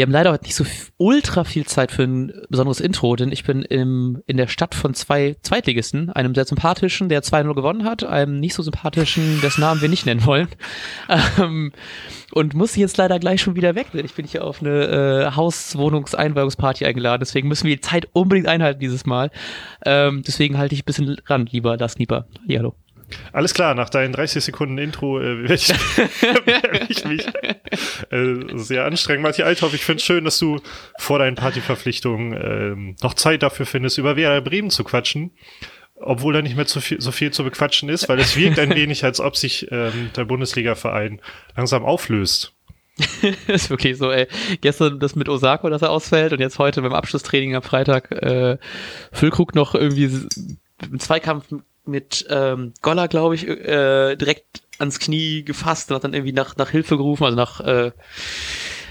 Wir haben leider heute nicht so ultra viel Zeit für ein besonderes Intro, denn ich bin im, in der Stadt von zwei Zweitligisten, einem sehr sympathischen, der 2-0 gewonnen hat, einem nicht so sympathischen, dessen Namen wir nicht nennen wollen. Ähm, und muss jetzt leider gleich schon wieder weg, denn ich bin hier auf eine äh, Hauswohnungseinweihungsparty eingeladen, deswegen müssen wir die Zeit unbedingt einhalten dieses Mal. Ähm, deswegen halte ich ein bisschen ran, lieber Lars Nieper. Ja, hallo. Alles klar, nach deinen 30 Sekunden Intro äh, werde ich, ich mich äh, sehr anstrengen. Matthias Althoff, ich finde es schön, dass du vor deinen Partyverpflichtungen äh, noch Zeit dafür findest, über Werder Bremen zu quatschen. Obwohl da nicht mehr zu viel, so viel zu bequatschen ist, weil es wirkt ein wenig, als ob sich ähm, der Bundesliga-Verein langsam auflöst. ist wirklich so, ey. Gestern das mit Osako, dass er ausfällt und jetzt heute beim Abschlusstraining am Freitag äh, Füllkrug noch irgendwie im Zweikampf mit ähm, Goller, glaube ich, äh, direkt ans Knie gefasst und hat dann irgendwie nach, nach Hilfe gerufen, also nach äh,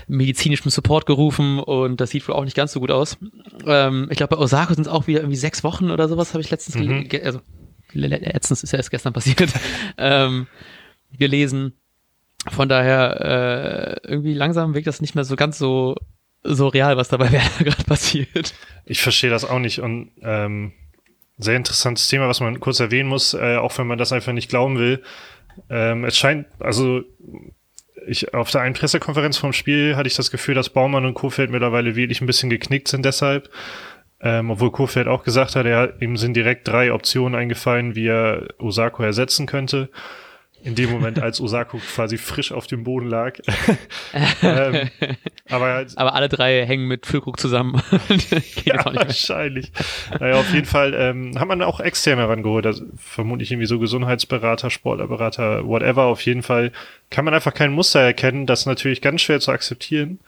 medizinischem Support gerufen und das sieht wohl auch nicht ganz so gut aus. Ähm, ich glaube, bei Osako sind es auch wieder irgendwie sechs Wochen oder sowas, habe ich letztens, mhm. also letztens ist ja erst gestern passiert, ähm, gelesen. Von daher, äh, irgendwie langsam wirkt das nicht mehr so ganz so, so real, was dabei gerade passiert. Ich verstehe das auch nicht und ähm, sehr interessantes Thema, was man kurz erwähnen muss, äh, auch wenn man das einfach nicht glauben will. Ähm, es scheint, also ich auf der einen Pressekonferenz vom Spiel hatte ich das Gefühl, dass Baumann und Kofeld mittlerweile wirklich ein bisschen geknickt sind deshalb. Ähm, obwohl Kofeld auch gesagt hat, er, ihm sind direkt drei Optionen eingefallen, wie er Osako ersetzen könnte in dem Moment, als Osako quasi frisch auf dem Boden lag. ähm, aber, aber alle drei hängen mit Füllkrug zusammen. ja, wahrscheinlich. Naja, auf jeden Fall ähm, hat man auch externe herangeholt. Also, vermutlich irgendwie so Gesundheitsberater, Sportlerberater, whatever. Auf jeden Fall kann man einfach kein Muster erkennen. Das ist natürlich ganz schwer zu akzeptieren.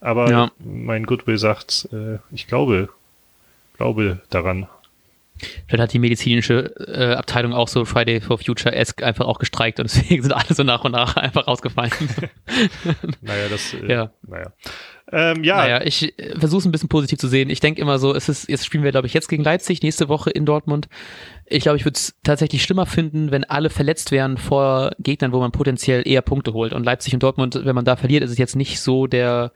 Aber ja. mein Goodwill sagt, äh, ich glaube, glaube daran. Vielleicht hat die medizinische äh, Abteilung auch so Friday for Future-esque einfach auch gestreikt und deswegen sind alle so nach und nach einfach rausgefallen. naja, das, äh, ja. naja. Ähm, ja. Naja, ich äh, versuche es ein bisschen positiv zu sehen. Ich denke immer so, es ist, jetzt spielen wir, glaube ich, jetzt gegen Leipzig, nächste Woche in Dortmund. Ich glaube, ich würde es tatsächlich schlimmer finden, wenn alle verletzt wären vor Gegnern, wo man potenziell eher Punkte holt. Und Leipzig und Dortmund, wenn man da verliert, ist es jetzt nicht so der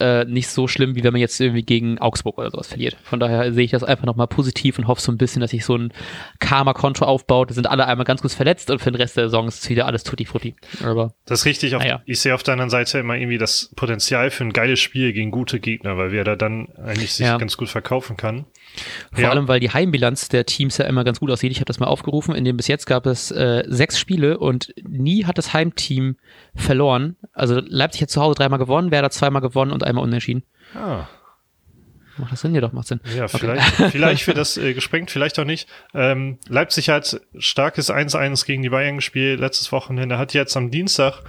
äh, nicht so schlimm, wie wenn man jetzt irgendwie gegen Augsburg oder sowas verliert. Von daher sehe ich das einfach nochmal positiv und hoffe so ein bisschen, dass sich so ein Karma-Konto aufbaut. Da sind alle einmal ganz kurz verletzt und für den Rest der Saison ist wieder alles tutti frutti. Aber, das ist richtig. Auf, ja. Ich sehe auf der anderen Seite immer irgendwie das Potenzial für ein geiles Spiel gegen gute Gegner, weil wer da dann eigentlich sich ja. ganz gut verkaufen kann. Vor ja. allem, weil die Heimbilanz der Teams ja immer ganz gut aussieht. Ich habe das mal aufgerufen. In dem bis jetzt gab es äh, sechs Spiele und nie hat das Heimteam verloren. Also Leipzig hat zu Hause dreimal gewonnen, Werder zweimal gewonnen und einmal unentschieden. Ah. Macht das Sinn? Ja, doch, macht Sinn. Ja, okay. vielleicht, vielleicht wird das äh, gesprengt, vielleicht auch nicht. Ähm, Leipzig hat starkes 1-1 gegen die Bayern gespielt letztes Wochenende, hat jetzt am Dienstag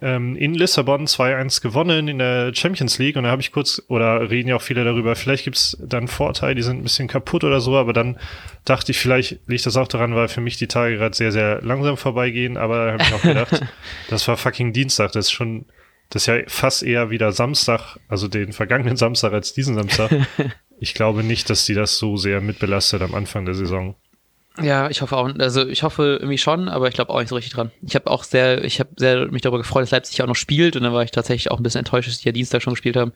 ähm, in Lissabon 2-1 gewonnen in der Champions League und da habe ich kurz, oder reden ja auch viele darüber, vielleicht gibt's dann Vorteile, die sind ein bisschen kaputt oder so, aber dann dachte ich, vielleicht liegt das auch daran, weil für mich die Tage gerade sehr, sehr langsam vorbeigehen, aber da habe ich auch gedacht, das war fucking Dienstag, das ist schon, das ist ja fast eher wieder Samstag, also den vergangenen Samstag als diesen Samstag. Ich glaube nicht, dass die das so sehr mitbelastet am Anfang der Saison. Ja, ich hoffe auch, also ich hoffe irgendwie schon, aber ich glaube auch nicht so richtig dran. Ich habe auch sehr, ich habe sehr mich darüber gefreut, dass Leipzig auch noch spielt und dann war ich tatsächlich auch ein bisschen enttäuscht, dass die ja Dienstag schon gespielt haben.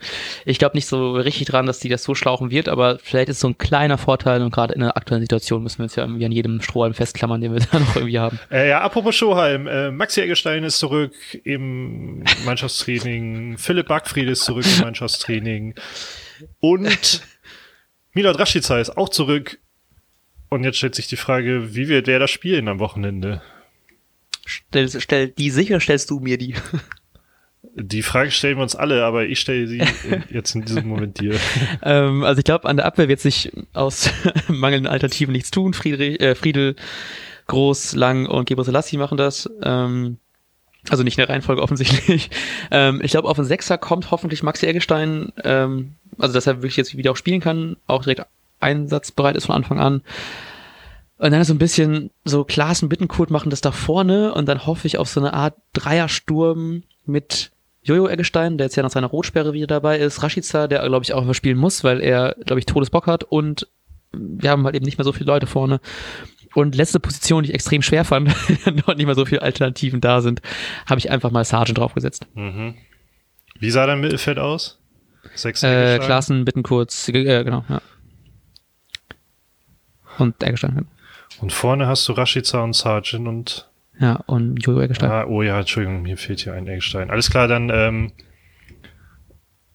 Ich glaube nicht so richtig dran, dass die das so schlauchen wird, aber vielleicht ist so ein kleiner Vorteil und gerade in der aktuellen Situation müssen wir uns ja irgendwie an jedem Strohhalm festklammern, den wir da noch irgendwie haben. Äh, ja, apropos Strohhalm, äh, Maxi Eggestein ist zurück im Mannschaftstraining, Philipp Backfried ist zurück im Mannschaftstraining und Milot Rashica ist auch zurück und jetzt stellt sich die Frage, wie wird der das spielen am Wochenende? Stell, stell die sicher, stellst du mir die. Die Frage stellen wir uns alle, aber ich stelle sie jetzt in diesem Moment dir. ähm, also ich glaube, an der Abwehr wird sich aus mangelnden Alternativen nichts tun. Friedrich, äh, Friedel, Groß, Lang und Gebre Selassie machen das. Ähm, also nicht in der Reihenfolge offensichtlich. Ähm, ich glaube, auf den Sechser kommt hoffentlich Maxi Eggestein, ähm, also dass er wirklich jetzt wieder auch spielen kann, auch direkt einsatzbereit ist von Anfang an. Und dann so ein bisschen so Klassen Bittenkurt machen das da vorne und dann hoffe ich auf so eine Art Dreiersturm mit Jojo Eggestein, der jetzt ja nach seiner Rotsperre wieder dabei ist, Rashica, der glaube ich auch spielen muss, weil er glaube ich Todesbock hat und wir haben halt eben nicht mehr so viele Leute vorne. Und letzte Position, die ich extrem schwer fand, dort nicht mehr so viele Alternativen da sind, habe ich einfach mal Sargent draufgesetzt. Mhm. Wie sah dein Mittelfeld aus? Sechs Äh, Eggestein. Klaassen, Bittenkurt, äh, genau, ja. Und Eggestein, Und vorne hast du Rashica und Sargent und ja, und Jojo Eggestein. Ah, oh ja, Entschuldigung, mir fehlt hier ein Eggestein. Alles klar, dann, ähm,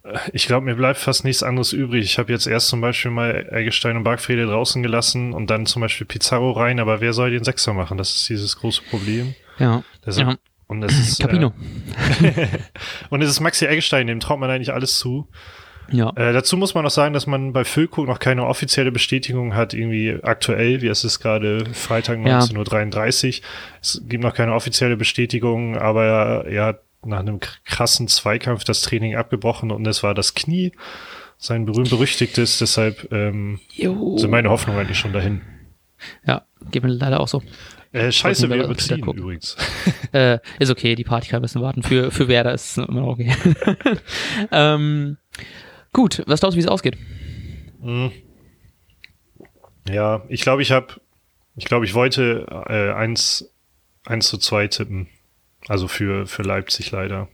äh, ich glaube, mir bleibt fast nichts anderes übrig. Ich habe jetzt erst zum Beispiel mal Eggestein und Bargfrede draußen gelassen und dann zum Beispiel Pizarro rein, aber wer soll den Sechser machen? Das ist dieses große Problem. Ja. Deshalb, ja. Und es ist, Capino. Äh, und es ist Maxi Eggestein, dem traut man eigentlich alles zu. Ja. Äh, dazu muss man noch sagen, dass man bei Füllkrug noch keine offizielle Bestätigung hat, irgendwie aktuell, wie es ist gerade Freitag Ja. 19.33 Uhr. Es gibt noch keine offizielle Bestätigung, aber er, er hat nach einem krassen Zweikampf das Training abgebrochen und es war das Knie, sein berühmt-berüchtigtes, deshalb ähm, Jo. sind meine Hoffnungen eigentlich schon dahin. Ja, geht mir leider auch so. Äh, scheiße, wir überziehen übrigens. Äh, ist okay, die Party kann ein bisschen warten. Für, für Werder ist es immer okay. ähm, gut, was glaubst du, wie es ausgeht? Hm. Ja, ich glaube, ich habe, ich glaube, ich wollte äh, 1, 1 zu 2 tippen. Also für, für Leipzig leider.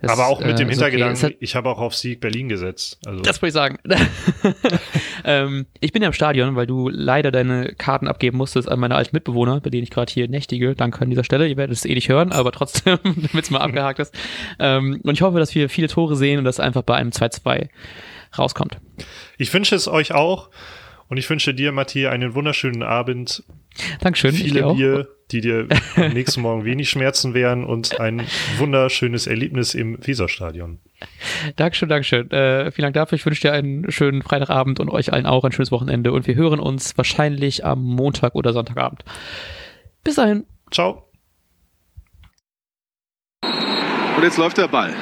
Das, Aber auch mit äh, dem okay. Hintergedanken, hat- ich habe auch auf Sieg Berlin gesetzt. Also Das wollte ich sagen. ähm, ich bin ja im Stadion, weil du leider deine Karten abgeben musstest an meine alten Mitbewohner, bei denen ich gerade hier nächtige. Danke an dieser Stelle. Ihr werdet es eh nicht hören, aber trotzdem, damit es mal abgehakt ist. Ähm, und ich hoffe, dass wir viele Tore sehen und dass einfach bei einem 2-2 rauskommt. ich wünsche es euch auch. Und ich wünsche dir, Matthias, einen wunderschönen Abend. Dankeschön. Viele. Bier, die dir am nächsten Morgen wenig schmerzen werden und ein wunderschönes Erlebnis im Weserstadion. Dankeschön, Dankeschön. Äh, vielen Dank dafür. Ich wünsche dir einen schönen Freitagabend und euch allen auch ein schönes Wochenende. Und wir hören uns wahrscheinlich am Montag oder Sonntagabend. Bis dahin. Ciao. Und jetzt läuft der Ball.